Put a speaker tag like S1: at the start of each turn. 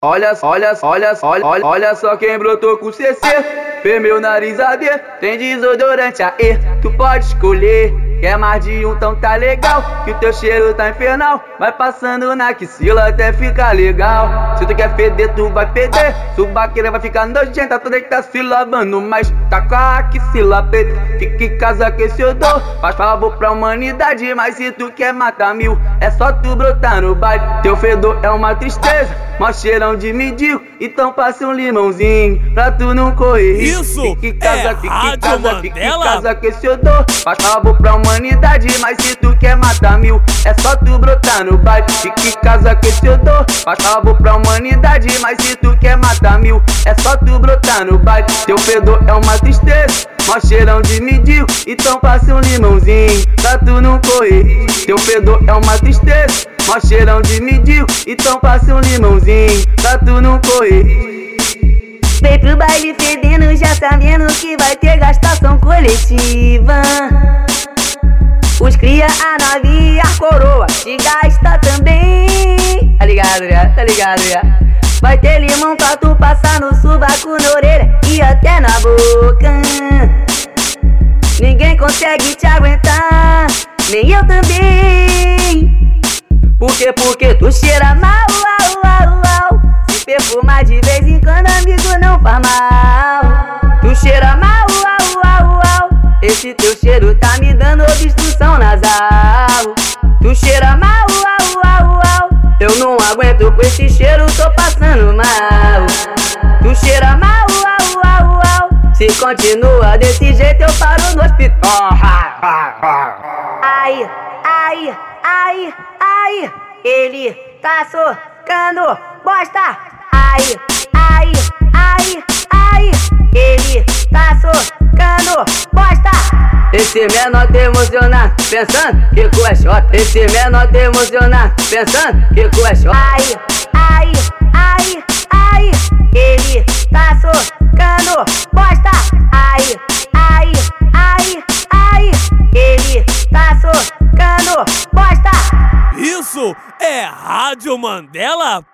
S1: Olha, olha, olha, olha, olha, só quem brotou com CC. Fez meu nariz arder, tem desodorante aí. Tu pode escolher, quer mais de um, então tá legal. Que o teu cheiro tá infernal. Vai passando na quicila até ficar legal. Se tu quer feder, tu vai feder. Subaqueira vai ficar nojenta, tu nem tá se lavando. Mas tá com a axila preta. Fica em casa que esse odor faz favor pra humanidade. Mas se tu quer matar mil, é só tu brotar no baile. Teu fedor é uma tristeza. Mó cheirão de mendigo, então passe um limãozinho pra tu não correr.
S2: Isso
S1: fique em casa,
S2: é
S1: fique em casa, fique em casa que esse odor faz favor pra humanidade. Mas se tu quer matar mil, é só tu brotar no baile. Fique em casa que esse odor faz favor pra humanidade. Mas se tu quer matar mil, é só tu brotar no baile. Teu fedor é uma tristeza. Mó cheirão de mendigo, então passe um limãozinho pra tu não correr. Teu fedor é uma tristeza, mó cheirão de mendigo, então passe um limãozinho pra tu não correr.
S3: Vem pro baile fedendo, já sabendo que vai ter gastação coletiva. Os cria a nave e a coroa, te gasta também. Tá ligado já? Tá ligado já? Vai ter limão pra tu passar no subaco, na orelha e até na boca. Ninguém consegue te aguentar, nem eu também. Por quê? Porque tu cheira mal, au, au, au. Se perfumar de vez em quando, amigo, não faz mal. Tu cheira mal, au, au, au. Esse teu cheiro tá me dando nasal. Tu cheira mal, au, au, au. Eu não aguento com esse cheiro, tô passando mal. Tu cheira mal, au, au, au. Se continua desse jeito, eu paro no hospital. Ai, ai, ai, ai, ele tá socando bosta. Ai, Esse menor tá emocionado, pensando que cu é shot. Esse menor tá emocionado, pensando que cu é shot. Ai, ai, ai, ai, ele tá socando bosta. Ai, ai, ai, ai, ele tá socando bosta.
S2: Isso é Rádio Mandela